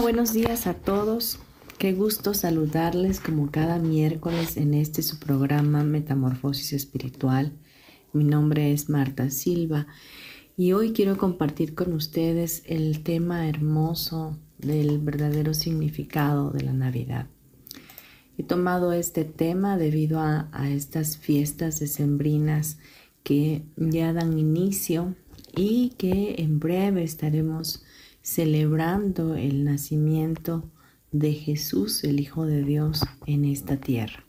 Buenos días a todos. Qué gusto saludarles como cada miércoles en este su programa Metamorfosis Espiritual. Mi nombre es Marta Silva y hoy quiero compartir con ustedes el tema hermoso del verdadero significado de la Navidad. He tomado este tema debido a, a estas fiestas decembrinas que ya dan inicio y que en breve estaremos celebrando el nacimiento de Jesús, el Hijo de Dios, en esta tierra.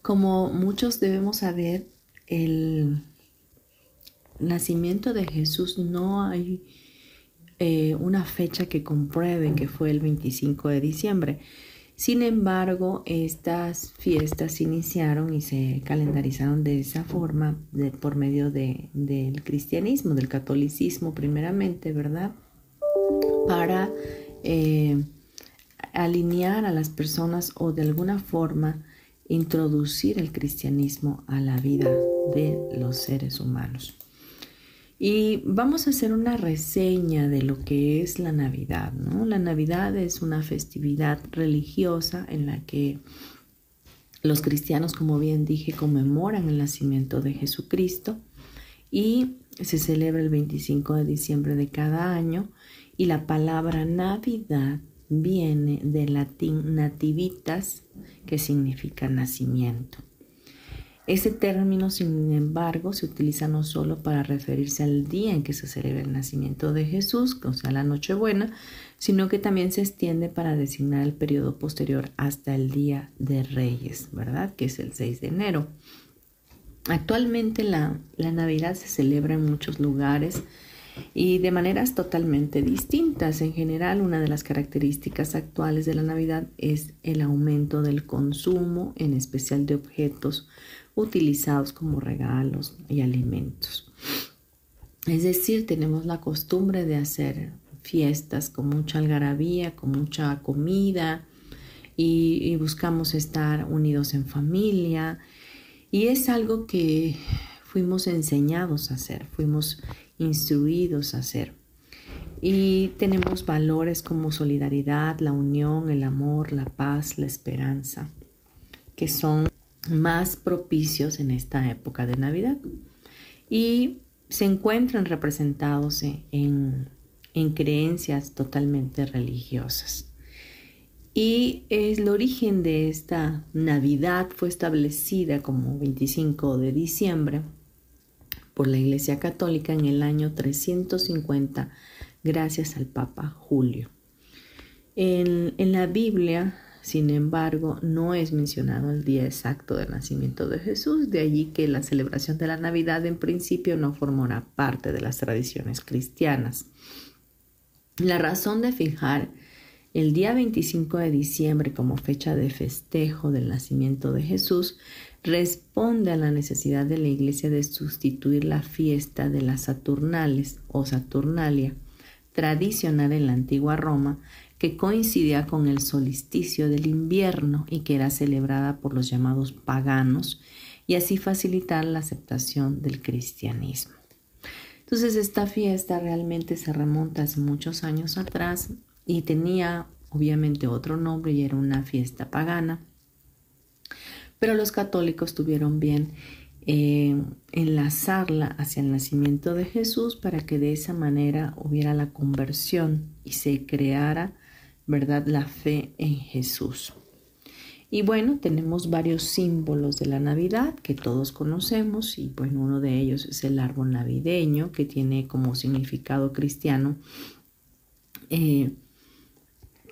Como muchos debemos saber, el nacimiento de Jesús no hay eh, una fecha que compruebe que fue el 25 de diciembre. Sin embargo, estas fiestas iniciaron y se calendarizaron de esa forma por medio del cristianismo, del catolicismo primeramente, ¿verdad? Para eh, alinear a las personas o de alguna forma introducir el cristianismo a la vida de los seres humanos. Y vamos a hacer una reseña de lo que es la Navidad. ¿no? La Navidad es una festividad religiosa en la que los cristianos, como bien dije, conmemoran el nacimiento de Jesucristo y se celebra el 25 de diciembre de cada año y la palabra Navidad viene del latín nativitas, que significa nacimiento. Ese término, sin embargo, se utiliza no solo para referirse al día en que se celebra el nacimiento de Jesús, o sea, la Nochebuena, sino que también se extiende para designar el periodo posterior hasta el Día de Reyes, ¿verdad? Que es el 6 de enero. Actualmente la, la Navidad se celebra en muchos lugares y de maneras totalmente distintas. En general, una de las características actuales de la Navidad es el aumento del consumo, en especial de objetos utilizados como regalos y alimentos. Es decir, tenemos la costumbre de hacer fiestas con mucha algarabía, con mucha comida y, buscamos estar unidos en familia y es algo que fuimos enseñados a hacer, fuimos instruidos a hacer. Y tenemos valores como solidaridad, la unión, el amor, la paz, la esperanza, que son más propicios en esta época de Navidad y se encuentran representados en, en creencias totalmente religiosas. Y el origen de esta Navidad fue establecida como 25 de diciembre por la Iglesia Católica en el año 350 gracias al Papa Julio. En, en la Biblia sin embargo, no es mencionado el día exacto del nacimiento de Jesús, de allí que la celebración de la Navidad en principio no formará parte de las tradiciones cristianas. La razón de fijar el día 25 de diciembre como fecha de festejo del nacimiento de Jesús responde a la necesidad de la Iglesia de sustituir la fiesta de las Saturnales o Saturnalia, tradicional en la antigua Roma, que coincidía con el solsticio del invierno y que era celebrada por los llamados paganos y así facilitar la aceptación del cristianismo. Entonces esta fiesta realmente se remonta hace muchos años atrás y tenía obviamente otro nombre y era una fiesta pagana, pero los católicos tuvieron bien eh, enlazarla hacia el nacimiento de Jesús para que de esa manera hubiera la conversión y se creara ¿verdad? La fe en Jesús. Y bueno, tenemos varios símbolos de la Navidad que todos conocemos y bueno, uno de ellos es el árbol navideño que tiene como significado cristiano eh,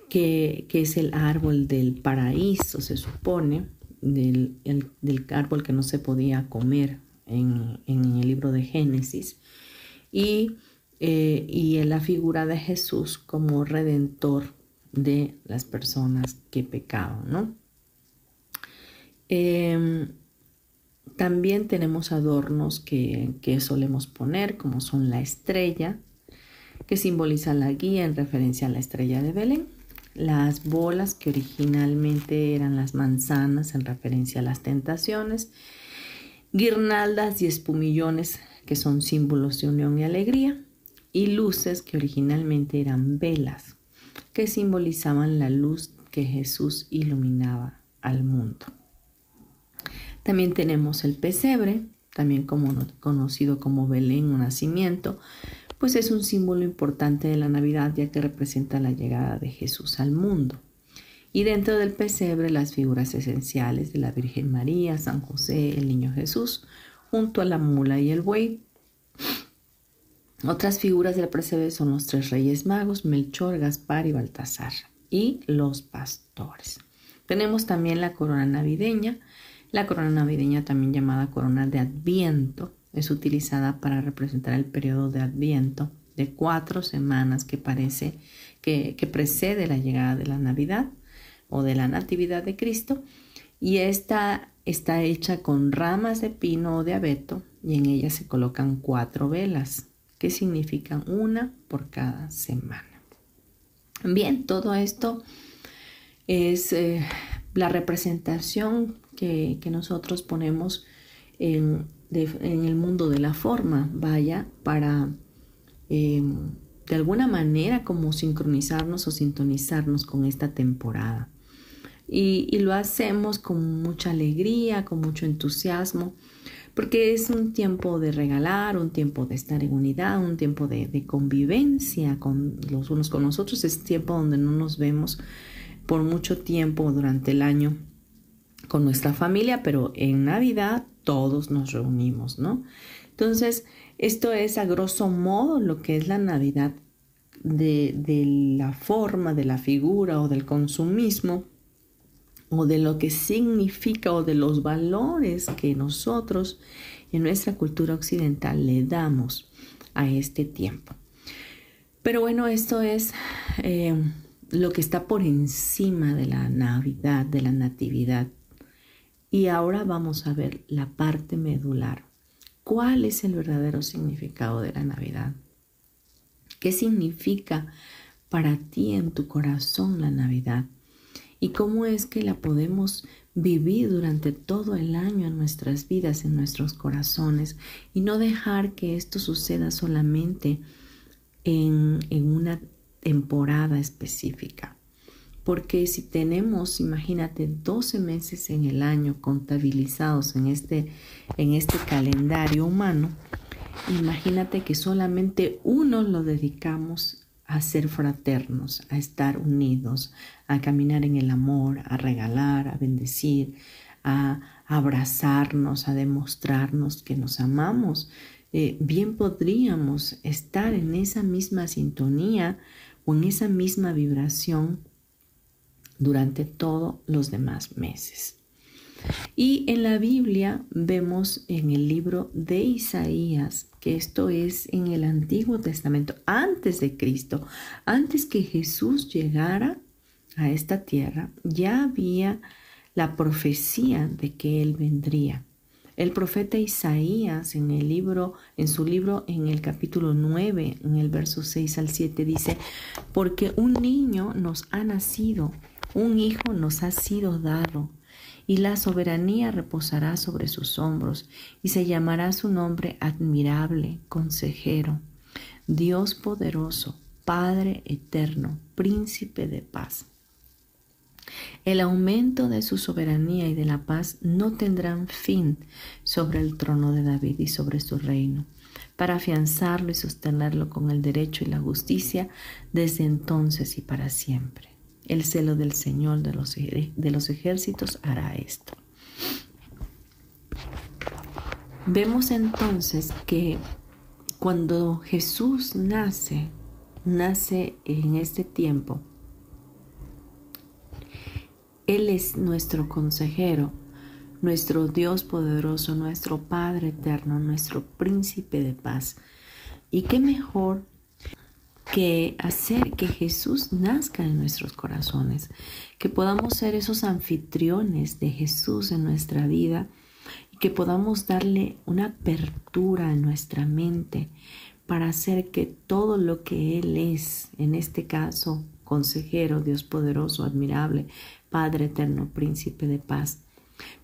que, es el árbol del paraíso, se supone, del, árbol que no se podía comer en, el libro de Génesis, y, eh, y en la figura de Jesús como redentor de las personas que pecaban, ¿no? Em, también tenemos adornos que, que, solemos poner, como son la estrella, que simboliza la guía en referencia a la estrella de Belén, las bolas que originalmente eran las manzanas en referencia a las tentaciones, guirnaldas y espumillones que son símbolos de unión y alegría, y luces que originalmente eran velas que simbolizaban la luz que Jesús iluminaba al mundo. También tenemos el pesebre, también conocido como Belén o nacimiento, pues es un símbolo importante de la Navidad ya que representa la llegada de Jesús al mundo. Y dentro del pesebre las figuras esenciales de la Virgen María, San José, el Niño Jesús, junto a la mula y el buey. Otras figuras del pesebre son los tres reyes magos, Melchor, Gaspar y Baltasar, y los pastores. Tenemos también la corona navideña, la corona navideña también llamada corona de Adviento, es utilizada para representar el periodo de Adviento de cuatro semanas que parece que, precede la llegada de la Navidad o de la Natividad de Cristo. Y esta está hecha con ramas de pino o de abeto y en ella se colocan cuatro velas significan una por cada semana. Bien, todo esto es eh, la representación que, que nosotros ponemos en, en el mundo de la forma, vaya, para eh, de alguna manera como sincronizarnos o sintonizarnos con esta temporada. Y, lo hacemos con mucha alegría, con mucho entusiasmo, porque es un tiempo de regalar, un tiempo de estar en unidad, un tiempo de, de convivencia con los unos con los otros, es tiempo donde no nos vemos por mucho tiempo durante el año con nuestra familia, pero en Navidad todos nos reunimos, ¿no? Entonces, esto es a grosso modo lo que es la Navidad de, la forma, de la figura o del consumismo o de lo que significa o de los valores que nosotros en nuestra cultura occidental le damos a este tiempo. Pero bueno, esto es eh, lo que está por encima de la Navidad, de la Natividad y ahora vamos a ver la parte medular. ¿Cuál es el verdadero significado de la Navidad? ¿Qué significa para ti en tu corazón la Navidad? ¿Y cómo es que la podemos vivir durante todo el año en nuestras vidas, en nuestros corazones, y no dejar que esto suceda solamente en, en una temporada específica? Porque si tenemos, imagínate, 12 meses en el año contabilizados en este, en este calendario humano, imagínate que solamente uno lo dedicamos a ser fraternos, a estar unidos, a caminar en el amor, a regalar, a bendecir, a abrazarnos, a demostrarnos que nos amamos. Eh, bien podríamos estar en esa misma sintonía o en esa misma vibración durante todos los demás meses. Y en la Biblia vemos en el libro de Isaías, que esto es en el Antiguo Testamento, antes de Cristo, antes que Jesús llegara a esta tierra, ya había la profecía de que Él vendría. El profeta Isaías en el libro, en su libro en el capítulo 9, en el verso 6 al 7 dice, porque un niño nos ha nacido un hijo nos ha sido dado, y la soberanía reposará sobre sus hombros, y se llamará su nombre admirable, consejero, Dios poderoso, Padre eterno, príncipe de paz. El aumento de su soberanía y de la paz no tendrán fin sobre el trono de David y sobre su reino, para afianzarlo y sostenerlo con el derecho y la justicia desde entonces y para siempre El celo del Señor de los, de los ejércitos hará esto. Vemos entonces que cuando Jesús nace, nace en este tiempo, Él es nuestro consejero, nuestro Dios poderoso, nuestro Padre eterno, nuestro príncipe de paz. Y qué mejor que hacer que Jesús nazca en nuestros corazones, que podamos ser esos anfitriones de Jesús en nuestra vida y que podamos darle una apertura en nuestra mente para hacer que todo lo que Él es, en este caso, consejero, Dios poderoso, admirable, Padre eterno, príncipe de paz,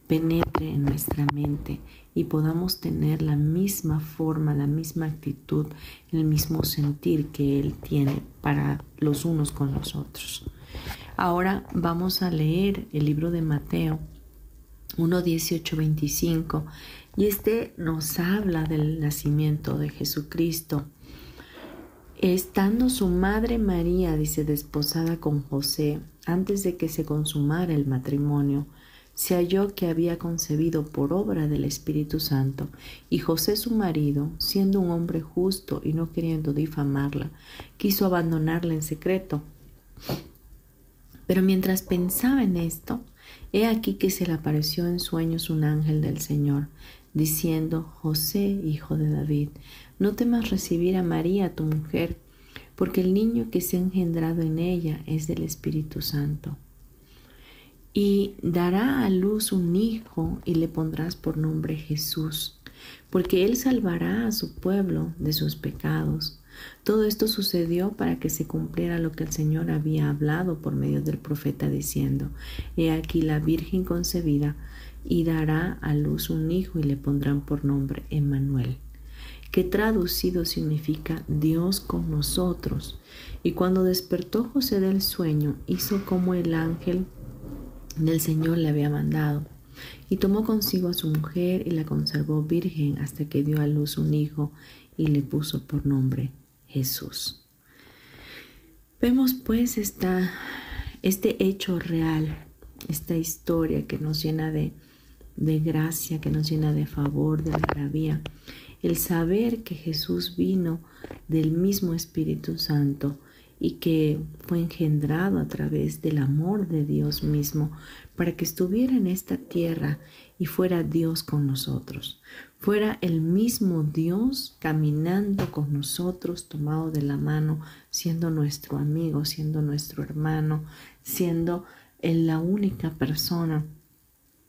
penetre en nuestra mente y podamos tener la misma forma, la misma actitud, el mismo sentir que Él tiene para los unos con los otros. Ahora vamos a leer el libro de Mateo 1, 18, 25 y este nos habla del nacimiento de Jesucristo. Estando su madre María, dice, desposada con José, antes de que se consumara el matrimonio, se halló que había concebido por obra del Espíritu Santo, y José su marido, siendo un hombre justo y no queriendo difamarla, quiso abandonarla en secreto. Pero mientras pensaba en esto, he aquí que se le apareció en sueños un ángel del Señor, diciendo, José, hijo de David, no temas recibir a María, tu mujer, porque el niño que se ha engendrado en ella es del Espíritu Santo y dará a luz un hijo y le pondrás por nombre Jesús, porque él salvará a su pueblo de sus pecados. Todo esto sucedió para que se cumpliera lo que el Señor había hablado por medio del profeta diciendo, He aquí la Virgen concebida y dará a luz un hijo y le pondrán por nombre Emmanuel, que traducido significa Dios con nosotros. Y cuando despertó José del sueño, hizo como el ángel del Señor le había mandado. Y tomó consigo a su mujer y la conservó virgen hasta que dio a luz un hijo y le puso por nombre Jesús. Vemos pues esta, este hecho real, esta historia que nos llena de, de gracia, que nos llena de favor, de maravilla. El saber que Jesús vino del mismo Espíritu Santo y que fue engendrado a través del amor de Dios mismo para que estuviera en esta tierra y fuera Dios con nosotros. Fuera el mismo Dios caminando con nosotros, tomado de la mano, siendo nuestro amigo, siendo nuestro hermano, siendo la única persona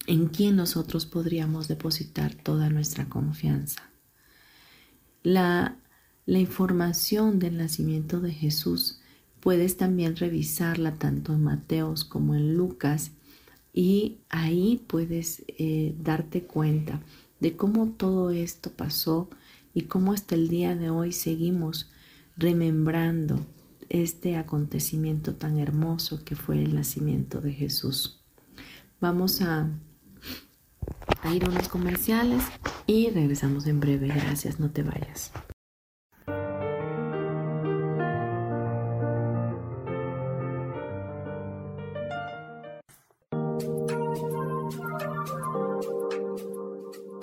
en quien nosotros podríamos depositar toda nuestra confianza. La, la información del nacimiento de Jesús Puedes también revisarla tanto en Mateos como en Lucas y ahí puedes eh, darte cuenta de cómo todo esto pasó y cómo hasta el día de hoy seguimos remembrando este acontecimiento tan hermoso que fue el nacimiento de Jesús. Vamos a, ir a unos comerciales y regresamos en breve. Gracias, no te vayas.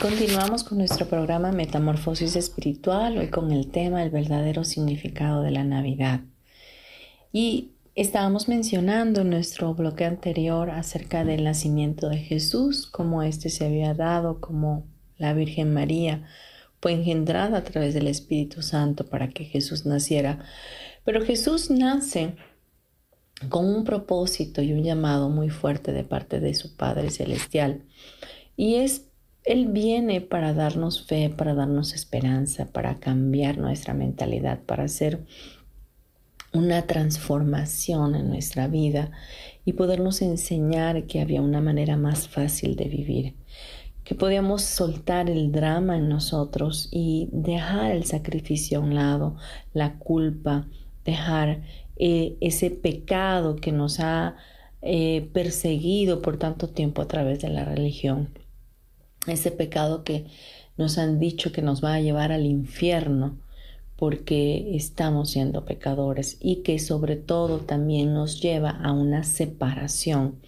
Continuamos con nuestro programa Metamorfosis Espiritual, hoy con el tema El verdadero significado de la Navidad. Y estábamos mencionando en nuestro bloque anterior acerca del nacimiento de Jesús, cómo éste se había dado, como la Virgen María fue engendrada a través del Espíritu Santo para que Jesús naciera. Pero Jesús nace con un propósito y un llamado muy fuerte de parte de su Padre Celestial. Y es él viene para darnos fe, para darnos esperanza, para cambiar nuestra mentalidad, para hacer una transformación en nuestra vida y podernos enseñar que había una manera más fácil de vivir, que podíamos soltar el drama en nosotros y dejar el sacrificio a un lado, la culpa, dejar eh, ese pecado que nos ha eh, perseguido por tanto tiempo a través de la religión ese pecado que nos han dicho que nos va a llevar al infierno porque estamos siendo pecadores y que sobre todo también nos lleva a una separación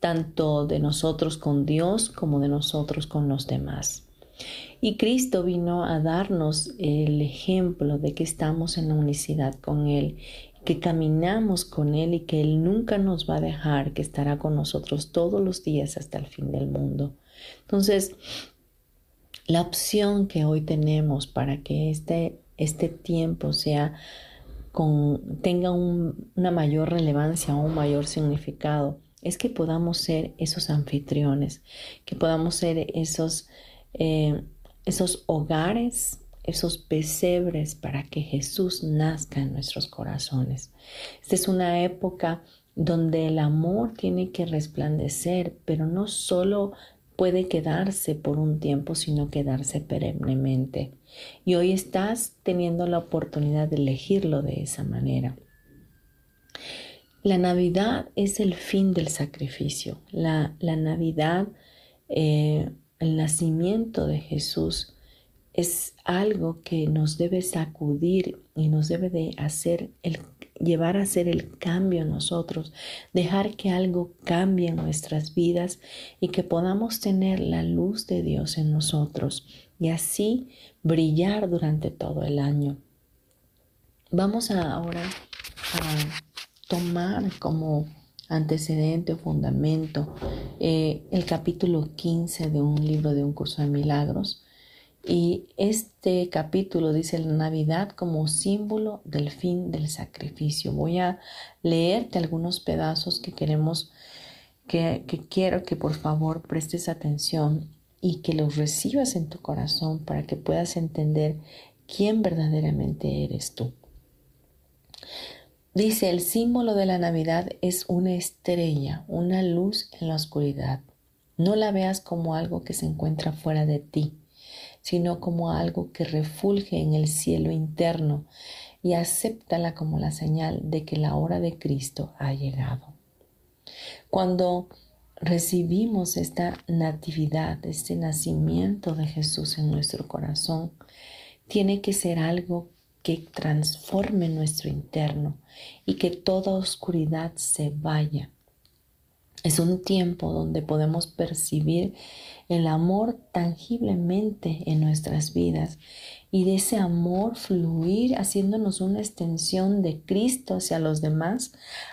tanto de nosotros con Dios como de nosotros con los demás. Y Cristo vino a darnos el ejemplo de que estamos en la unicidad con Él, que caminamos con Él y que Él nunca nos va a dejar, que estará con nosotros todos los días hasta el fin del mundo. Entonces, la opción que hoy tenemos para que este, este tiempo sea tenga una mayor relevancia o un mayor significado es que podamos ser esos anfitriones, que podamos ser esos, eh, esos hogares, esos pesebres para que Jesús nazca en nuestros corazones. Esta es una época donde el amor tiene que resplandecer, pero no solo puede quedarse por un tiempo, sino quedarse perennemente. Y hoy estás teniendo la oportunidad de elegirlo de esa manera. La Navidad es el fin del sacrificio. La, Navidad, eh, el nacimiento de Jesús, es algo que nos debe sacudir y nos debe de hacer el llevar a hacer el cambio en nosotros, dejar que algo cambie en nuestras vidas y que podamos tener la luz de Dios en nosotros y así brillar durante todo el año. Vamos ahora a tomar como antecedente o fundamento eh, el capítulo 15 de un libro de un curso de milagros y este capítulo dice la Navidad como símbolo del fin del sacrificio. Voy a leerte algunos pedazos que queremos, que, que quiero que por favor prestes atención y que los recibas en tu corazón para que puedas entender quién verdaderamente eres tú. Dice, el símbolo de la Navidad es una estrella, una luz en la oscuridad. No la veas como algo que se encuentra fuera de ti sino como algo que refulge en el cielo interno y acéptala como la señal de que la hora de Cristo ha llegado. Cuando recibimos esta natividad, este nacimiento de Jesús en nuestro corazón, tiene que ser algo que transforme nuestro interno y que toda oscuridad se vaya. Es un tiempo donde podemos percibir el amor tangiblemente en nuestras vidas y de ese amor fluir haciéndonos una extensión de Cristo hacia los demás,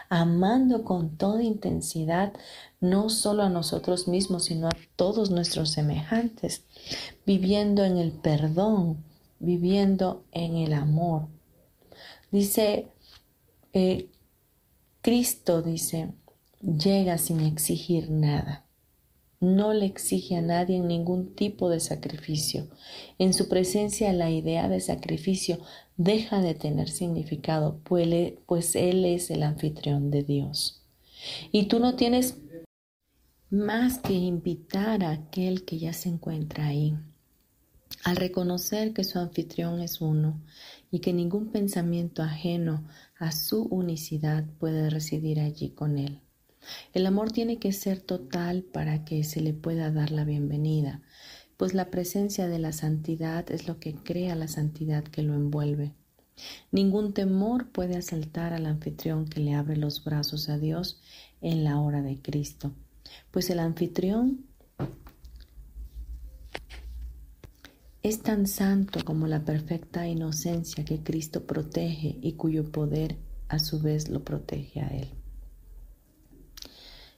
amando con toda intensidad no solo a nosotros mismos, sino a todos nuestros semejantes, viviendo en el perdón, viviendo en el amor. Dice, eh, Cristo dice, llega sin exigir nada no le exige a nadie ningún tipo de sacrificio. En su presencia la idea de sacrificio deja de tener significado, pues Él es el anfitrión de Dios. Y tú no tienes más que invitar a aquel que ya se encuentra ahí, al reconocer que su anfitrión es uno y que ningún pensamiento ajeno a su unicidad puede residir allí con Él. El amor tiene que ser total para que se le pueda dar la bienvenida. pues la presencia de la santidad es lo que crea la santidad que lo envuelve. Ningún temor puede asaltar al anfitrión que le abre los brazos a Dios en la hora de Cristo, pues el anfitrión es tan santo como la perfecta inocencia que Cristo protege y cuyo poder a su vez lo protege a Él.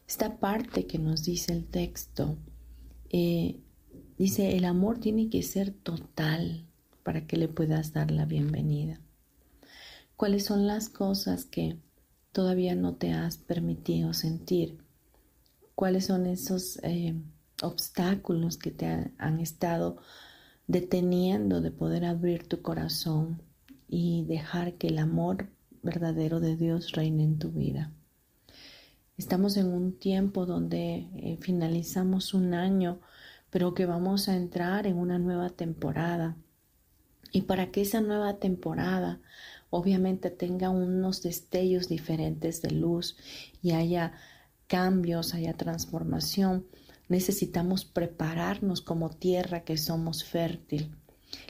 Esta parte que nos dice el texto eh, dice, el amor tiene que ser total para que le puedas dar la bienvenida cuáles son las cosas que todavía no te has permitido sentir, cuáles son esos eh, obstáculos que te han, estado deteniendo de poder abrir tu corazón y dejar que el amor verdadero de Dios reine en tu vida. Estamos en un tiempo donde eh, finalizamos un año, pero que vamos a entrar en una nueva temporada. Y para que esa nueva temporada obviamente tenga unos destellos diferentes de luz y haya cambios, haya transformación, necesitamos prepararnos como tierra que somos fértil,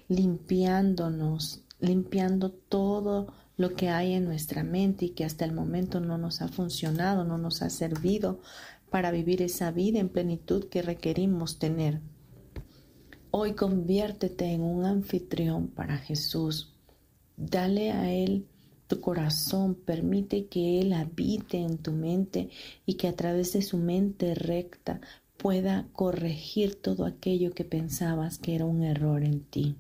limpiándonos, limpiando todo lo que hay en nuestra mente y que hasta el momento no nos ha funcionado, no nos ha servido para vivir esa vida en plenitud que requerimos tener. Hoy conviértete en un anfitrión para Jesús Dale a Él tu corazón, permite que Él habite en tu mente y que a través de su mente recta pueda corregir todo aquello que pensabas que era un error en ti.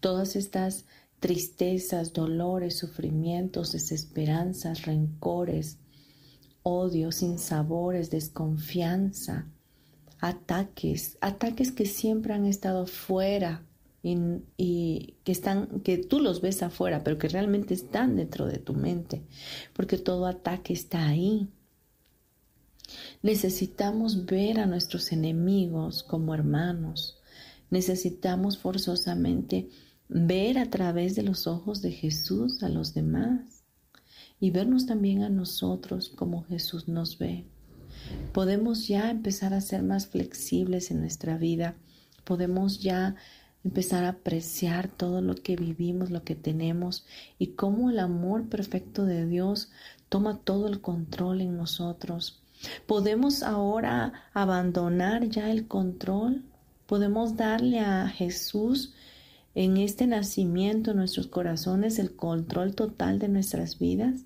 Todas estas tristezas, dolores, sufrimientos, desesperanzas, rencores, odios, sinsabores, desconfianza, ataques, ataques que siempre han estado fuera y, que están, que tú los ves afuera, pero que realmente están dentro de tu mente, porque todo ataque está ahí. Necesitamos ver a nuestros enemigos como hermanos. Necesitamos forzosamente ver a través de los ojos de Jesús a los demás y vernos también a nosotros como Jesús nos ve. Podemos ya empezar a ser más flexibles en nuestra vida. Podemos ya empezar a apreciar todo lo que vivimos, lo que tenemos y cómo el amor perfecto de Dios toma todo el control en nosotros. Podemos ahora abandonar ya el control, podemos darle a Jesús en este nacimiento en nuestros corazones el control total de nuestras vidas.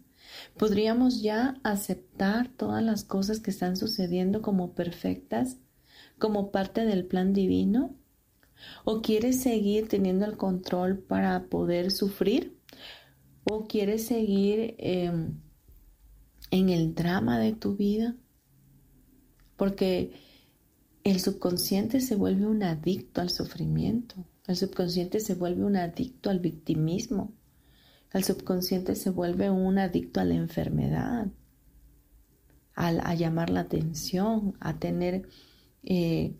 Podríamos ya aceptar todas las cosas que están sucediendo como perfectas, como parte del plan divino. ¿O quieres seguir teniendo el control para poder sufrir? ¿O quieres seguir em, en el drama de tu vida? Porque el subconsciente se vuelve un adicto al sufrimiento. El subconsciente se vuelve un adicto al victimismo. El subconsciente se vuelve un adicto a la enfermedad, a, llamar la atención, a tener eh,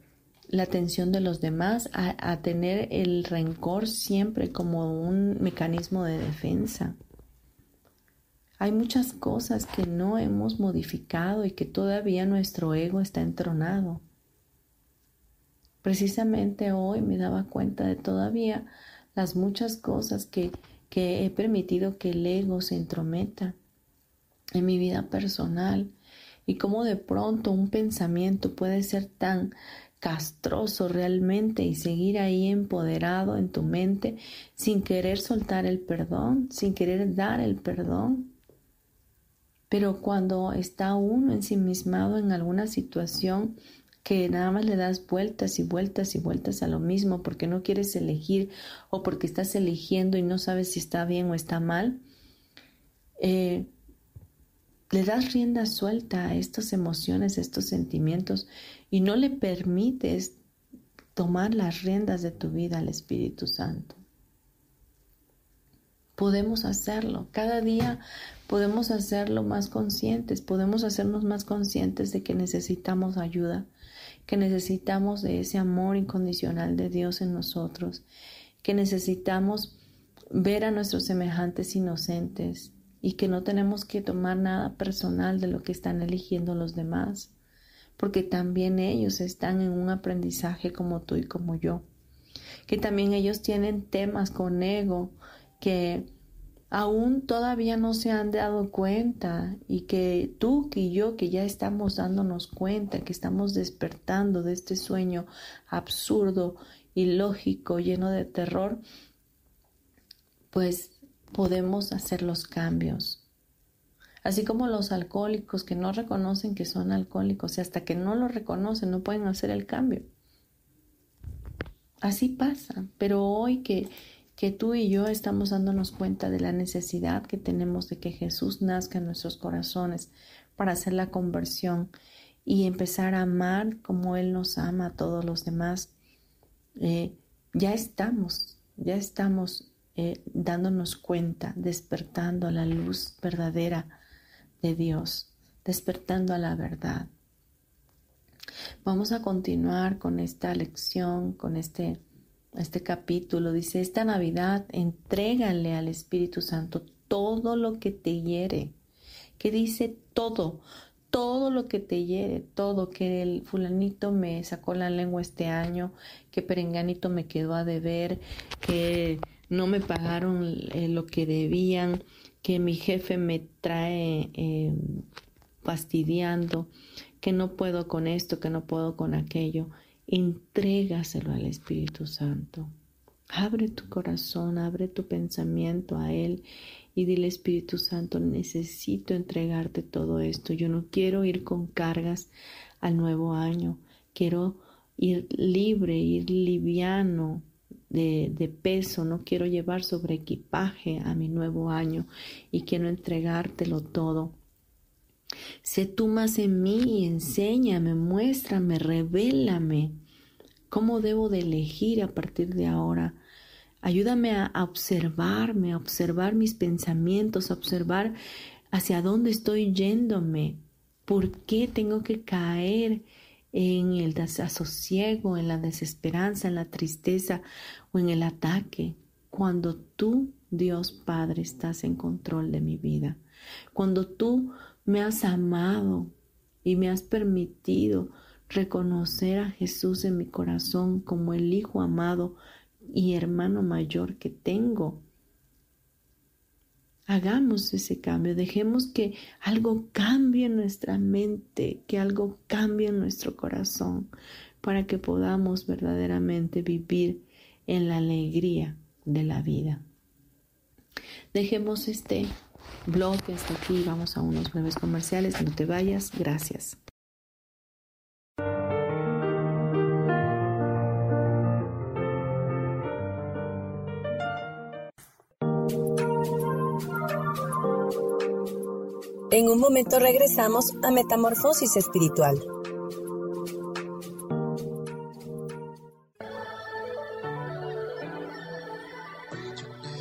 la atención de los demás, a, tener el rencor siempre como un mecanismo de defensa. Hay muchas cosas que no hemos modificado y que todavía nuestro ego está entronado. Precisamente hoy me daba cuenta de todavía las muchas cosas que, que he permitido que el ego se entrometa en mi vida personal y cómo de pronto un pensamiento puede ser tan castroso realmente y seguir ahí empoderado en tu mente sin querer soltar el perdón, sin querer dar el perdón. Pero cuando está uno ensimismado en alguna situación que nada más le das vueltas y vueltas y vueltas a lo mismo porque no quieres elegir o porque estás eligiendo y no sabes si está bien o está mal, eh, le das rienda suelta a estas emociones, a estos sentimientos y no le permites tomar las riendas de tu vida al Espíritu Santo. Podemos hacerlo, cada día podemos hacerlo más conscientes, podemos hacernos más conscientes de que necesitamos ayuda, que necesitamos de ese amor incondicional de Dios en nosotros, que necesitamos ver a nuestros semejantes inocentes y que no tenemos que tomar nada personal de lo que están eligiendo los demás porque también ellos están en un aprendizaje como tú y como yo, que también ellos tienen temas con ego que aún todavía no se han dado cuenta y que tú y yo que ya estamos dándonos cuenta, que estamos despertando de este sueño absurdo, ilógico, lleno de terror, pues podemos hacer los cambios. Así como los alcohólicos que no reconocen que son alcohólicos y hasta que no lo reconocen no pueden hacer el cambio. Así pasa, pero hoy que que tú y yo estamos dándonos cuenta de la necesidad que tenemos de que Jesús nazca en nuestros corazones para hacer la conversión y empezar a amar como Él nos ama a todos los demás. Eh, ya estamos, ya estamos eh, dándonos cuenta, despertando a la luz verdadera de Dios, despertando a la verdad. Vamos a continuar con esta lección, con este este capítulo. Dice, esta Navidad entrégale al Espíritu Santo todo lo que te hiere. Que dice todo, todo lo que te hiere, todo, que el fulanito me sacó la lengua este año, que perenganito me quedó a deber, que no me pagaron eh, lo que debían, que mi jefe me trae eh, fastidiando, que no puedo con esto, que no puedo con aquello entrégaselo al Espíritu Santo. Abre tu corazón, abre tu pensamiento a Él y dile Espíritu Santo, necesito entregarte todo esto. Yo no quiero ir con cargas al nuevo año. Quiero ir libre, ir liviano de, de peso. No quiero llevar sobre equipaje a mi nuevo año y quiero entregártelo todo. Sé tú más en mí, enséñame, muéstrame, revélame. Cómo debo de elegir a partir de ahora. Ayúdame a, observarme, a observar mis pensamientos, a observar hacia dónde estoy yéndome, por qué tengo que caer en el desasosiego, en la desesperanza, en la tristeza o en el ataque, cuando tú, Dios Padre, estás en control de mi vida, cuando tú me has amado y me has permitido reconocer a Jesús en mi corazón como el Hijo amado y hermano mayor que tengo. Hagamos ese cambio, dejemos que algo cambie en nuestra mente, que algo cambie en nuestro corazón, para que podamos verdaderamente vivir en la alegría de la vida. Dejemos este blog hasta aquí. Vamos a unos breves comerciales. No te vayas. Gracias. En un momento regresamos a Metamorfosis Espiritual.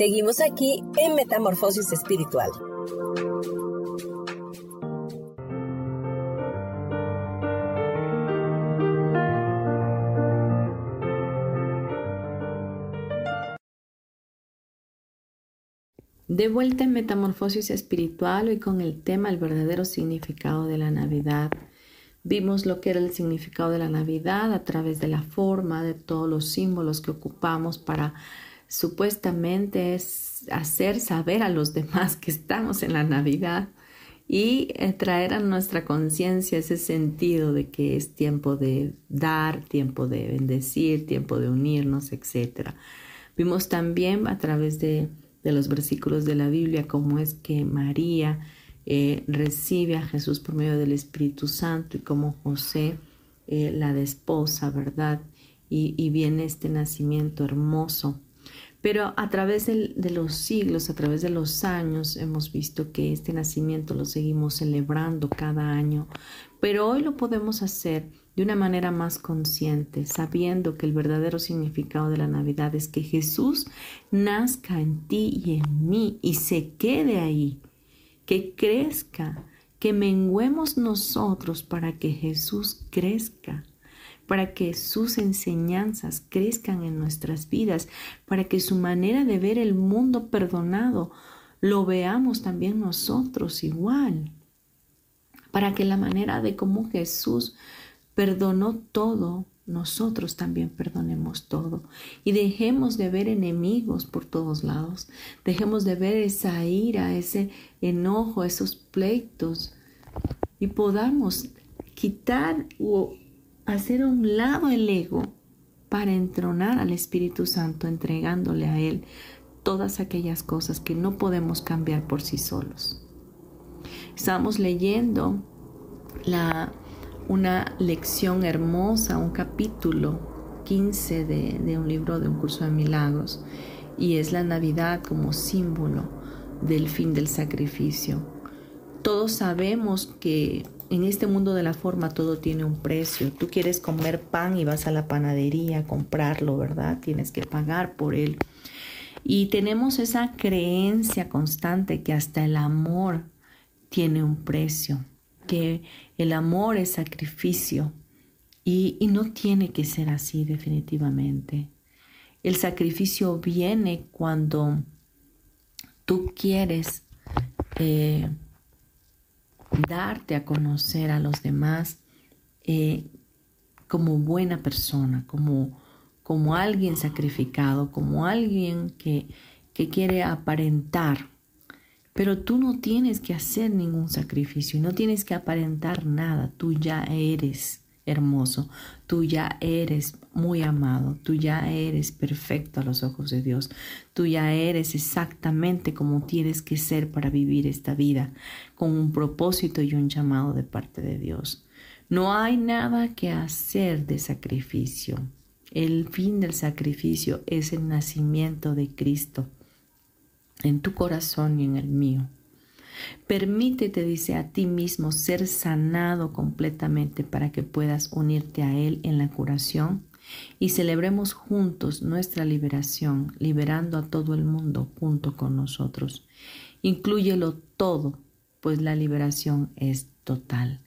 Seguimos aquí en Metamorfosis Espiritual. De vuelta en Metamorfosis Espiritual, hoy con el tema el verdadero significado de la Navidad. Vimos lo que era el significado de la Navidad a través de la forma, de todos los símbolos que ocupamos para supuestamente hacer saber a los demás que estamos en la Navidad y eh, traer a nuestra conciencia ese sentido de que es tiempo de dar, tiempo de bendecir, tiempo de unirnos, etc. Vimos también a través de de los versículos de la Biblia, cómo es que María eh, recibe a Jesús por medio del Espíritu Santo y cómo José eh, la desposa, ¿verdad? Y, viene este nacimiento hermoso. Pero a través de los siglos, a través de los años, hemos visto que este nacimiento lo seguimos celebrando cada año. Pero hoy lo podemos hacer de una manera más consciente, sabiendo que el verdadero significado de la Navidad es que Jesús nazca en ti y en mí y se quede ahí, que crezca, que menguemos nosotros para que Jesús crezca, para que sus enseñanzas crezcan en nuestras vidas, para que su manera de ver el mundo perdonado lo veamos también nosotros igual, para que la manera de cómo Jesús perdonó todo, nosotros también perdonemos todo. Y dejemos de ver enemigos por todos lados. Dejemos de ver esa ira, ese enojo, esos pleitos. Y podamos quitar o hacer a un lado el ego para entronar al Espíritu Santo, entregándole a Él todas aquellas cosas que no podemos cambiar por sí solos. Estamos leyendo una lección hermosa, un capítulo 15 de, un libro de un curso de milagros y es la Navidad como símbolo del fin del sacrificio. Todos sabemos que en este mundo de la forma todo tiene un precio. Tú quieres comer pan y vas a la panadería a comprarlo, ¿verdad? Tienes que pagar por él. Y tenemos esa creencia constante que hasta el amor tiene un precio que el amor es sacrificio y, no tiene que ser así definitivamente. El sacrificio viene cuando tú quieres eh, darte a conocer a los demás eh, como buena persona, como, como alguien sacrificado, como alguien que, que quiere aparentar. Pero tú no tienes que hacer ningún sacrificio, no tienes que aparentar nada, tú ya eres hermoso, tú ya eres muy amado, tú ya eres perfecto a los ojos de Dios, tú ya eres exactamente como tienes que ser para vivir esta vida, con un propósito y un llamado de parte de Dios. No hay nada que hacer de sacrificio. El fin del sacrificio es el nacimiento de Cristo en tu corazón y en el mío. Permítete, dice, a ti mismo ser sanado completamente para que puedas unirte a Él en la curación y celebremos juntos nuestra liberación, liberando a todo el mundo junto con nosotros. Inclúyelo todo, pues la liberación es total.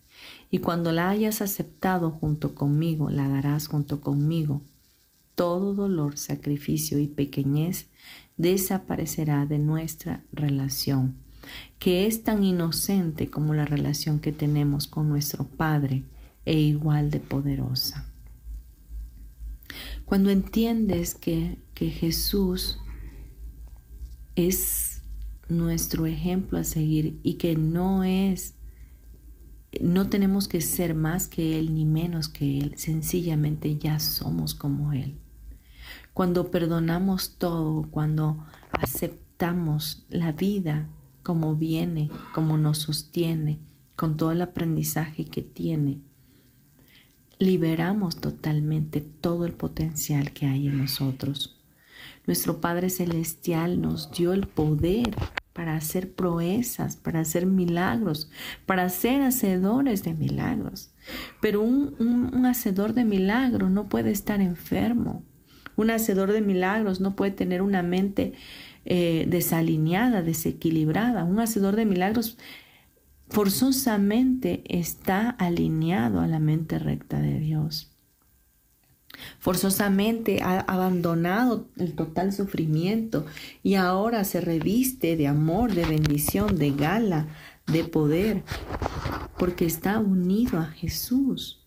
Y cuando la hayas aceptado junto conmigo, la darás junto conmigo. Todo dolor, sacrificio y pequeñez desaparecerá de nuestra relación, que es tan inocente como la relación que tenemos con nuestro Padre e igual de poderosa. Cuando entiendes que, que Jesús es nuestro ejemplo a seguir y que no es, no tenemos que ser más que Él ni menos que Él, sencillamente ya somos como Él. Cuando perdonamos todo, cuando aceptamos la vida como viene, como nos sostiene, con todo el aprendizaje que tiene, liberamos totalmente todo el potencial que hay en nosotros. Nuestro Padre Celestial nos dio el poder para hacer proezas, para hacer milagros, para ser hacedores de milagros. Pero un, un hacedor de milagros no puede estar enfermo, un hacedor de milagros no puede tener una mente eh, desalineada, desequilibrada. Un hacedor de milagros forzosamente está alineado a la mente recta de Dios. Forzosamente ha abandonado el total sufrimiento y ahora se reviste de amor, de bendición, de gala, de poder, porque está unido a Jesús.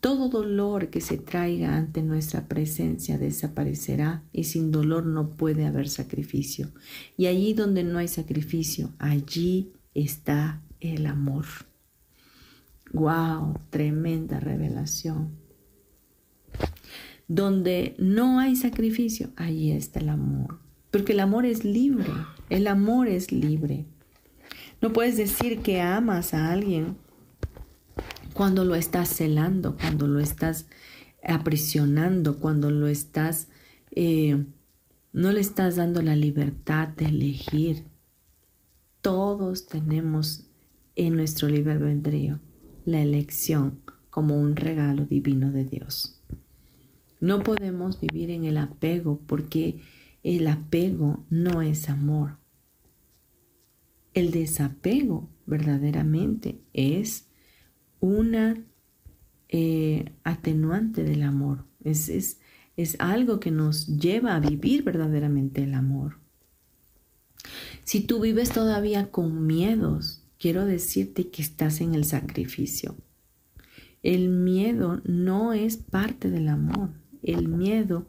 Todo dolor que se traiga ante nuestra presencia desaparecerá y sin dolor no puede haber sacrificio. Y allí donde no hay sacrificio, allí está el amor. ¡Wow! Tremenda revelación. Donde no hay sacrificio, allí está el amor. Porque el amor es libre. El amor es libre. No puedes decir que amas a alguien cuando lo estás celando, cuando lo estás aprisionando, cuando lo estás, eh, no le estás dando la libertad de elegir. Todos tenemos en nuestro libre albedrío la elección como un regalo divino de Dios. No podemos vivir en el apego porque el apego no es amor. El desapego verdaderamente es una eh, atenuante del amor. Es, es, es algo que nos lleva a vivir verdaderamente el amor. Si tú vives todavía con miedos, quiero decirte que estás en el sacrificio. El miedo no es parte del amor. El miedo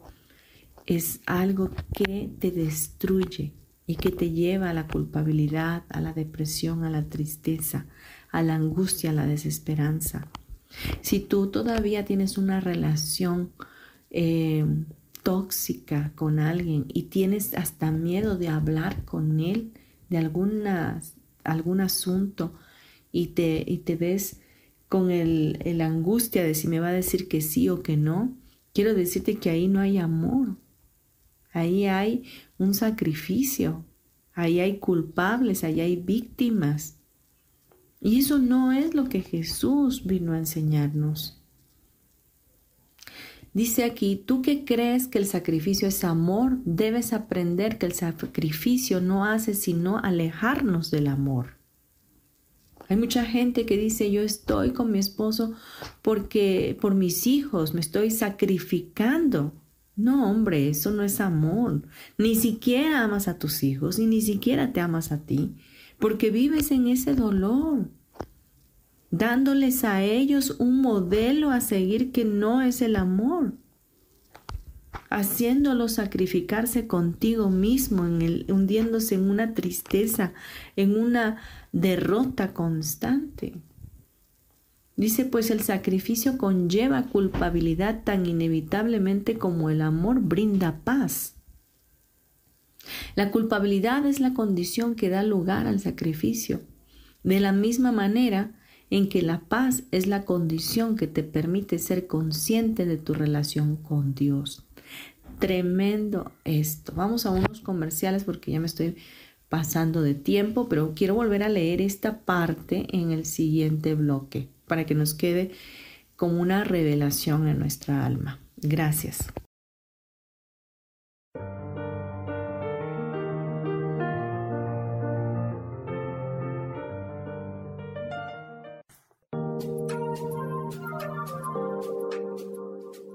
es algo que te destruye y que te lleva a la culpabilidad, a la depresión, a la tristeza, a la angustia, a la desesperanza. Si tú todavía tienes una relación eh, tóxica con alguien y tienes hasta miedo de hablar con él de alguna, algún asunto y te, y te ves con el, el angustia de si me va a decir que sí o que no, quiero decirte que ahí no hay amor. Ahí hay un sacrificio, ahí hay culpables, ahí hay víctimas. Y eso no es lo que Jesús vino a enseñarnos. Dice aquí, tú que crees que el sacrificio es amor, debes aprender que el sacrificio no hace sino alejarnos del amor. Hay mucha gente que dice, yo estoy con mi esposo porque por mis hijos me estoy sacrificando. No, hombre, eso no es amor. Ni siquiera amas a tus hijos y ni siquiera te amas a ti porque vives en ese dolor, dándoles a ellos un modelo a seguir que no es el amor, haciéndolos sacrificarse contigo mismo, en el, hundiéndose en una tristeza, en una derrota constante. Dice, pues el sacrificio conlleva culpabilidad tan inevitablemente como el amor brinda paz. La culpabilidad es la condición que da lugar al sacrificio, de la misma manera en que la paz es la condición que te permite ser consciente de tu relación con Dios. Tremendo esto. Vamos a unos comerciales porque ya me estoy pasando de tiempo, pero quiero volver a leer esta parte en el siguiente bloque para que nos quede como una revelación en nuestra alma. Gracias.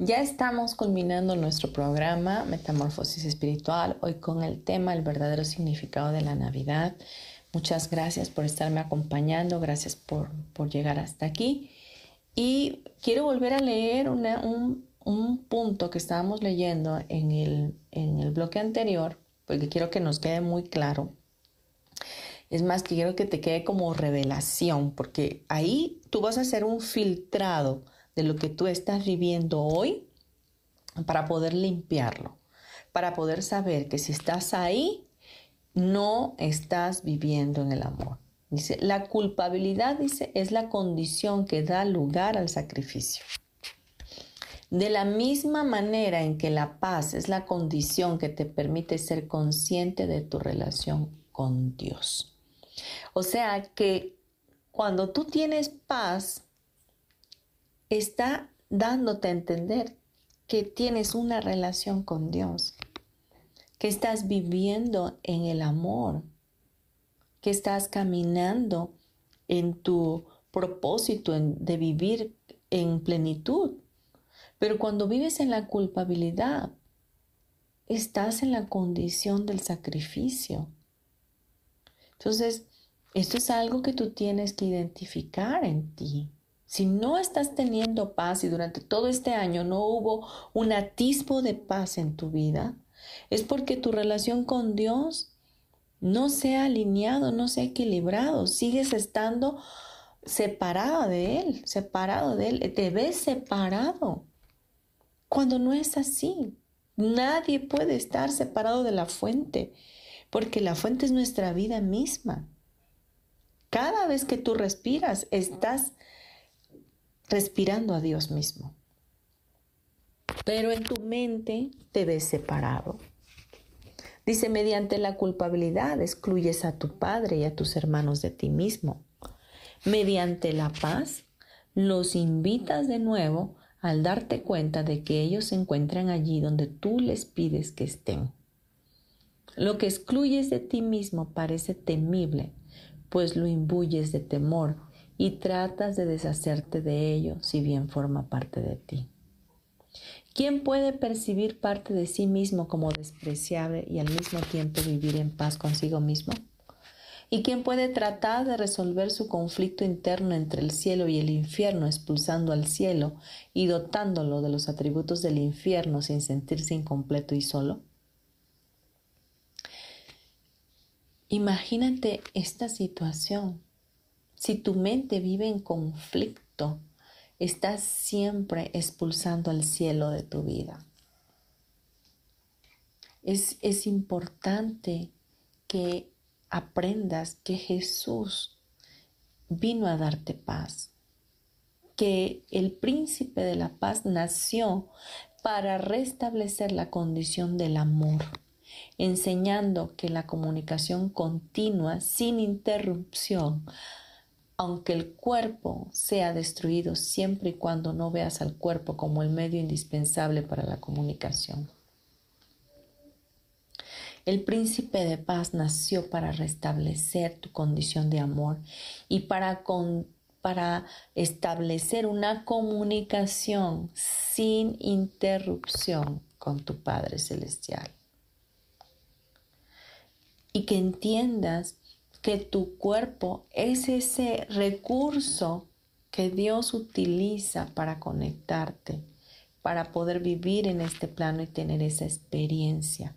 Ya estamos culminando nuestro programa Metamorfosis Espiritual, hoy con el tema El verdadero significado de la Navidad. Muchas gracias por estarme acompañando, gracias por, llegar hasta aquí. Y quiero volver a leer un, punto que estábamos leyendo en el, en el bloque anterior, porque quiero que nos quede muy claro. Es más, quiero que te quede como revelación, porque ahí tú vas a hacer un filtrado de lo que tú estás viviendo hoy para poder limpiarlo, para poder saber que si estás ahí, no estás viviendo en el amor. Dice, la culpabilidad, dice, es la condición que da lugar al sacrificio. De la misma manera en que la paz es la condición que te permite ser consciente de tu relación con Dios. O sea que cuando tú tienes paz, está dándote a entender que tienes una relación con Dios, que estás viviendo en el amor, que estás caminando en tu propósito de vivir en plenitud. Pero cuando vives en la culpabilidad, estás en la condición del sacrificio. Entonces, esto es algo que tú tienes que identificar en ti. Si no estás teniendo paz y durante todo este año no hubo un atisbo de paz en tu vida, es porque tu relación con Dios no se ha alineado, no se ha equilibrado, sigues estando separada de Él, separado de Él, te ves separado. Cuando no es así, nadie puede estar separado de la fuente, porque la fuente es nuestra vida misma. Cada vez que tú respiras, estás respirando a Dios mismo. Pero en tu mente te ves separado. Dice, mediante la culpabilidad excluyes a tu padre y a tus hermanos de ti mismo. Mediante la paz los invitas de nuevo al darte cuenta de que ellos se encuentran allí donde tú les pides que estén. Lo que excluyes de ti mismo parece temible, pues lo imbuyes de temor y tratas de deshacerte de ello si bien forma parte de ti. ¿Quién puede percibir parte de sí mismo como despreciable y al mismo tiempo vivir en paz consigo mismo? ¿Y quién puede tratar de resolver su conflicto interno entre el cielo y el infierno expulsando al cielo y dotándolo de los atributos del infierno sin sentirse incompleto y solo? Imagínate esta situación si tu mente vive en conflicto, estás siempre expulsando al cielo de tu vida. Es, es importante que aprendas que Jesús vino a darte paz, que el príncipe de la paz nació para restablecer la condición del amor, enseñando que la comunicación continua, sin interrupción, aunque el cuerpo sea destruido siempre y cuando no veas al cuerpo como el medio indispensable para la comunicación. El príncipe de paz nació para restablecer tu condición de amor y para, para establecer una comunicación sin interrupción con tu Padre Celestial. Y que entiendas que tu cuerpo es ese recurso que Dios utiliza para conectarte, para poder vivir en este plano y tener esa experiencia.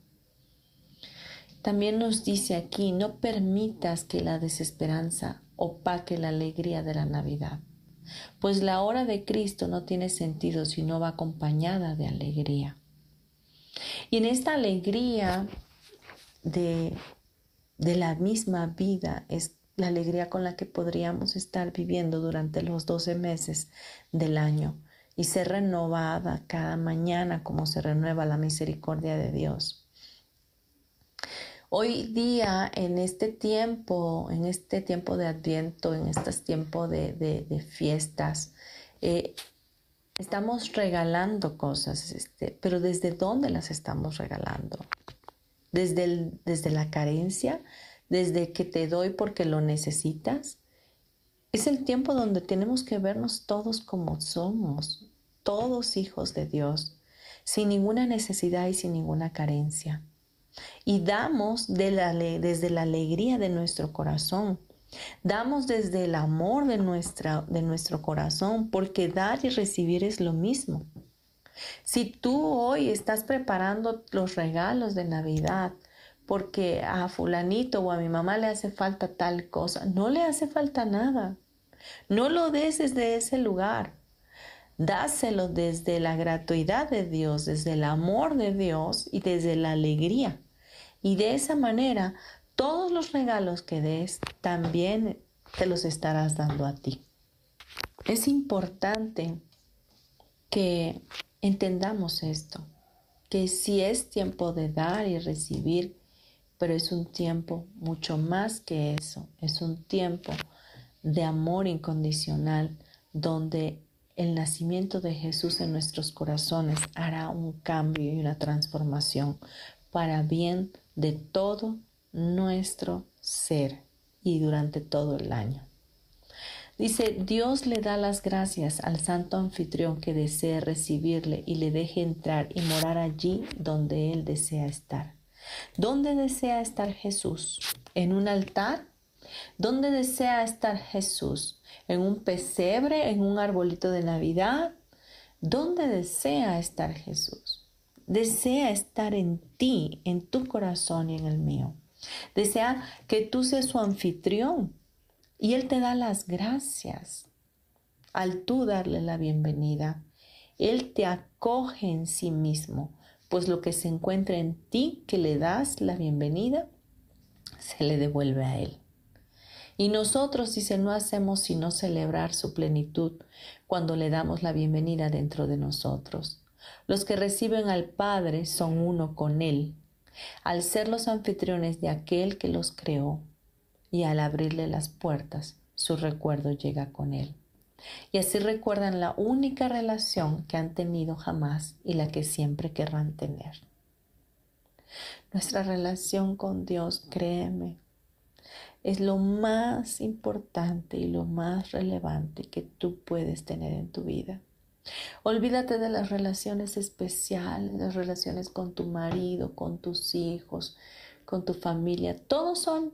También nos dice aquí, no permitas que la desesperanza opaque la alegría de la Navidad, pues la hora de Cristo no tiene sentido si no va acompañada de alegría. Y en esta alegría de, de la misma vida es la alegría con la que podríamos estar viviendo durante los 12 meses del año y ser renovada cada mañana como se renueva la misericordia de Dios. Hoy día, en este tiempo, en este tiempo de Adviento, en estos tiempos de, fiestas, eh, estamos regalando cosas, este, pero ¿desde dónde las estamos regalando? ¿Desde, desde la carencia? ¿Desde que te doy porque lo necesitas? Es el tiempo donde tenemos que vernos todos como somos, todos hijos de Dios, sin ninguna necesidad y sin ninguna carencia y damos desde la alegría de nuestro corazón. Damos desde el amor de, nuestra, de nuestro corazón, porque dar y recibir es lo mismo. Si tú hoy estás preparando los regalos de Navidad, porque a fulanito o a mi mamá le hace falta tal cosa, no le hace falta nada. No lo des desde ese lugar. Dáselo desde la gratuidad de Dios, desde el amor de Dios y desde la alegría. Y de esa manera, todos los regalos que des también te los estarás dando a ti. Es importante que entendamos esto, que si es tiempo de dar y recibir, pero es un tiempo mucho más que eso, es un tiempo de amor incondicional donde el nacimiento de Jesús en nuestros corazones hará un cambio y una transformación para bien de todo nuestro ser y durante todo el año. Dice, Dios le da las gracias al santo anfitrión que desee recibirle y le deje entrar y morar allí donde él desea estar. ¿Dónde desea estar Jesús? ¿En un altar? ¿Dónde desea estar Jesús? ¿En un pesebre? ¿En un arbolito de Navidad? ¿Dónde desea estar Jesús? desea estar en ti, en tu corazón y en el mío. Desea que tú seas su anfitrión y Él te da las gracias. Al tú darle la bienvenida, Él te acoge en sí mismo, pues lo que se encuentra en ti que le das la bienvenida, se le devuelve a Él. Y nosotros, dice, no hacemos sino celebrar su plenitud cuando le damos la bienvenida dentro de nosotros. Los que reciben al Padre son uno con Él, al ser los anfitriones de aquel que los creó, y al abrirle las puertas, su recuerdo llega con Él. Y así recuerdan la única relación que han tenido jamás y la que siempre querrán tener. Nuestra relación con Dios, créeme, es lo más importante y lo más relevante que tú puedes tener en tu vida. Olvídate de las relaciones especiales, las relaciones con tu marido, con tus hijos, con tu familia. Todos son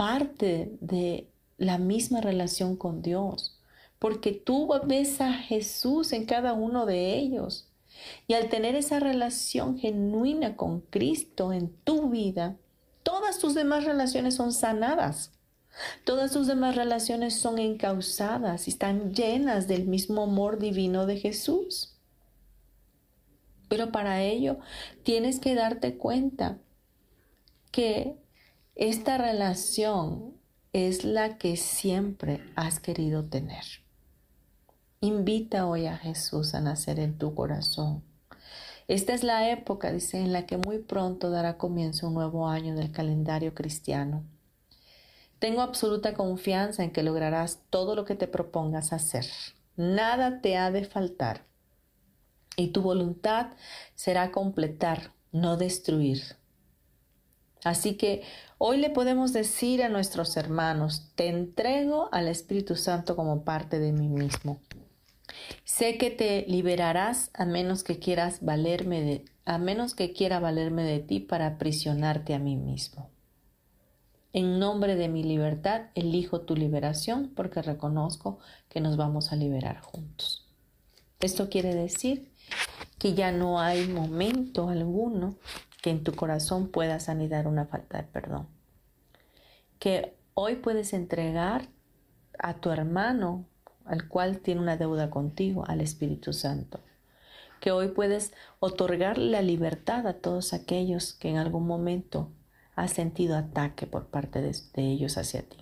parte de la misma relación con Dios, porque tú ves a Jesús en cada uno de ellos. Y al tener esa relación genuina con Cristo en tu vida, todas tus demás relaciones son sanadas. Todas tus demás relaciones son encausadas y están llenas del mismo amor divino de Jesús. Pero para ello tienes que darte cuenta que esta relación es la que siempre has querido tener. Invita hoy a Jesús a nacer en tu corazón. Esta es la época, dice, en la que muy pronto dará comienzo un nuevo año del calendario cristiano. Tengo absoluta confianza en que lograrás todo lo que te propongas hacer. Nada te ha de faltar. Y tu voluntad será completar, no destruir. Así que hoy le podemos decir a nuestros hermanos, te entrego al Espíritu Santo como parte de mí mismo. Sé que te liberarás a menos que quieras valerme de, a menos que quiera valerme de ti para aprisionarte a mí mismo. En nombre de mi libertad, elijo tu liberación porque reconozco que nos vamos a liberar juntos. Esto quiere decir que ya no hay momento alguno que en tu corazón puedas anidar una falta de perdón. Que hoy puedes entregar a tu hermano, al cual tiene una deuda contigo, al Espíritu Santo. que hoy puedes otorgar la libertad a todos aquellos que en algún momento has sentido ataque por parte de, de ellos hacia ti.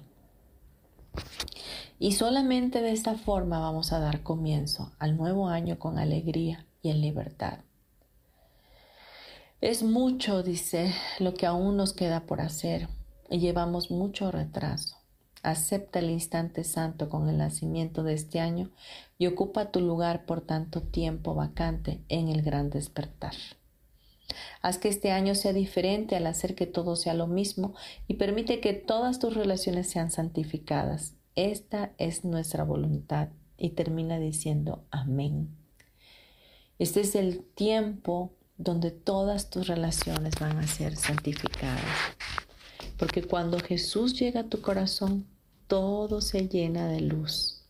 Y solamente de esta forma vamos a dar comienzo al nuevo año con alegría y en libertad. Es mucho, dice, lo que aún nos queda por hacer y llevamos mucho retraso. Acepta el instante santo con el nacimiento de este año y ocupa tu lugar por tanto tiempo vacante en el gran despertar. Haz que este año sea diferente al hacer que todo sea lo mismo y permite que todas tus relaciones sean santificadas. Esta es nuestra voluntad y termina diciendo amén. Este es el tiempo donde todas tus relaciones van a ser santificadas. Porque cuando Jesús llega a tu corazón, todo se llena de luz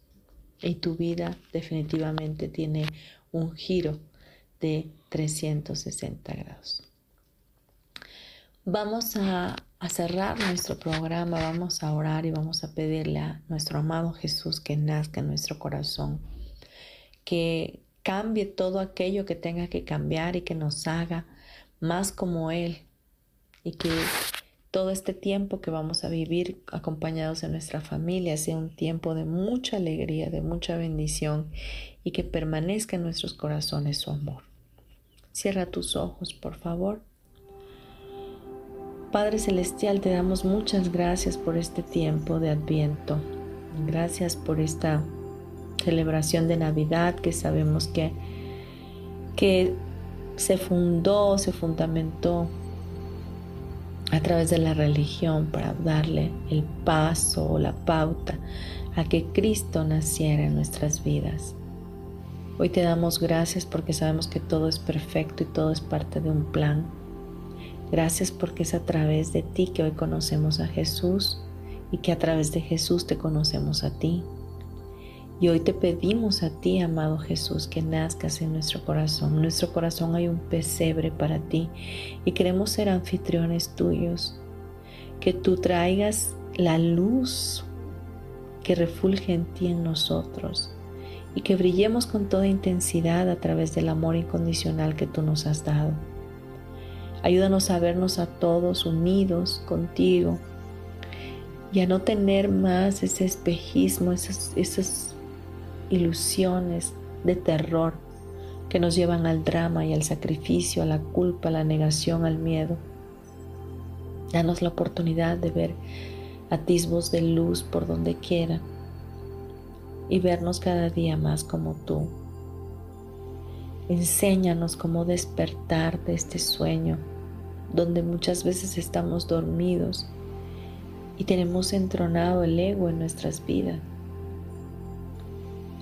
y tu vida definitivamente tiene un giro de 360 grados. Vamos a, cerrar nuestro programa, vamos a orar y vamos a pedirle a nuestro amado Jesús que nazca en nuestro corazón, que cambie todo aquello que tenga que cambiar y que nos haga más como Él y que todo este tiempo que vamos a vivir acompañados de nuestra familia sea un tiempo de mucha alegría, de mucha bendición y que permanezca en nuestros corazones su amor. Cierra tus ojos, por favor. Padre Celestial, te damos muchas gracias por este tiempo de Adviento. Gracias por esta celebración de Navidad que sabemos que, que se fundó, se fundamentó a través de la religión para darle el paso o la pauta a que Cristo naciera en nuestras vidas. Hoy te damos gracias porque sabemos que todo es perfecto y todo es parte de un plan. Gracias porque es a través de ti que hoy conocemos a Jesús y que a través de Jesús te conocemos a ti. Y hoy te pedimos a ti, amado Jesús, que nazcas en nuestro corazón. En nuestro corazón hay un pesebre para ti y queremos ser anfitriones tuyos. Que tú traigas la luz que refulge en ti en nosotros y que brillemos con toda intensidad a través del amor incondicional que tú nos has dado. Ayúdanos a vernos a todos unidos contigo y a no tener más ese espejismo, esas, esas ilusiones de terror que nos llevan al drama y al sacrificio, a la culpa, a la negación, al miedo. Danos la oportunidad de ver atisbos de luz por donde quiera y vernos cada día más como tú. Enséñanos cómo despertar de este sueño donde muchas veces estamos dormidos y tenemos entronado el ego en nuestras vidas.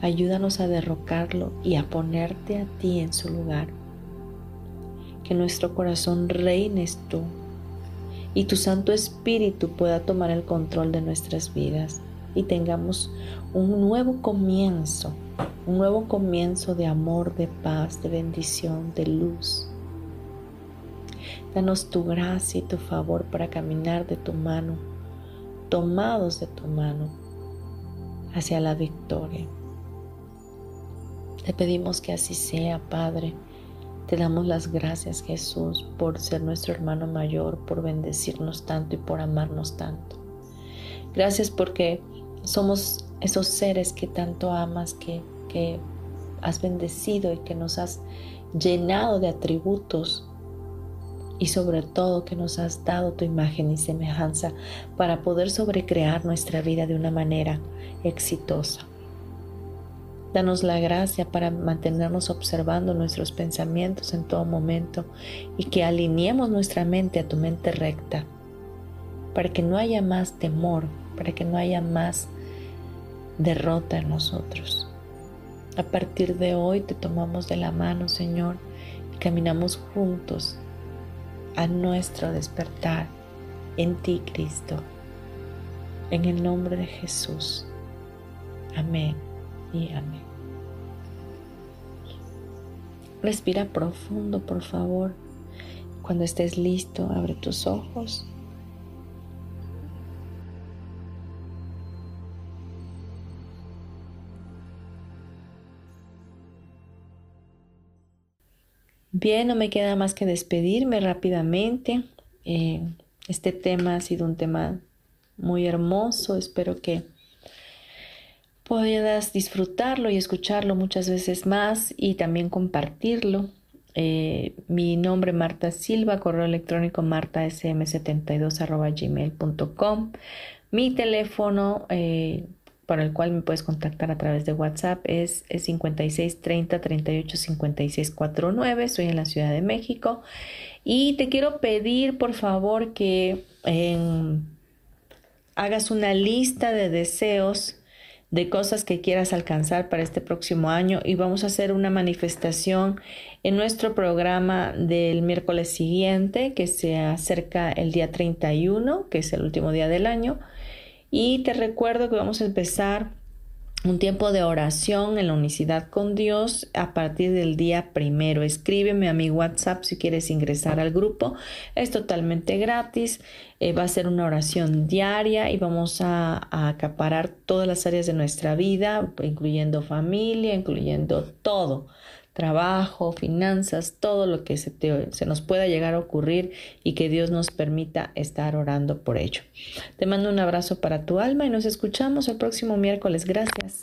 Ayúdanos a derrocarlo y a ponerte a ti en su lugar. Que nuestro corazón reines tú y tu Santo Espíritu pueda tomar el control de nuestras vidas y tengamos un nuevo comienzo, un nuevo comienzo de amor, de paz, de bendición, de luz. Danos tu gracia y tu favor para caminar de tu mano, tomados de tu mano, hacia la victoria. Te pedimos que así sea, Padre. Te damos las gracias, Jesús, por ser nuestro hermano mayor, por bendecirnos tanto y por amarnos tanto. Gracias porque somos esos seres que tanto amas, que, que has bendecido y que nos has llenado de atributos y sobre todo que nos has dado tu imagen y semejanza para poder sobrecrear nuestra vida de una manera exitosa. Danos la gracia para mantenernos observando nuestros pensamientos en todo momento y que alineemos nuestra mente a tu mente recta, para que no haya más temor, para que no haya más derrota en nosotros. A partir de hoy te tomamos de la mano, Señor, y caminamos juntos a nuestro despertar en ti, Cristo. En el nombre de Jesús. Amén y amén. Respira profundo, por favor. Cuando estés listo, abre tus ojos. Bien, no me queda más que despedirme rápidamente. Eh, este tema ha sido un tema muy hermoso. Espero que puedas disfrutarlo y escucharlo muchas veces más y también compartirlo. Eh, mi nombre Marta Silva, correo electrónico martasm72 Mi teléfono eh, para el cual me puedes contactar a través de WhatsApp es, 56 30 38 56 49. Soy en la Ciudad de México y te quiero pedir por favor que hagas una lista de deseos de cosas que quieras alcanzar para este próximo año y vamos a hacer una manifestación en nuestro programa del miércoles siguiente que se acerca el día 31, que es el último día del año. Y te recuerdo que vamos a empezar un tiempo de oración en la unicidad con Dios a partir del día primero. Escríbeme a mi WhatsApp si quieres ingresar al grupo. Es totalmente gratis. Eh, va a ser una oración diaria y vamos a, a acaparar todas las áreas de nuestra vida, incluyendo familia, incluyendo todo trabajo, finanzas, todo lo que se, se, nos pueda llegar a ocurrir y que Dios nos permita estar orando por ello. Te mando un abrazo para tu alma y nos escuchamos el próximo miércoles. Gracias.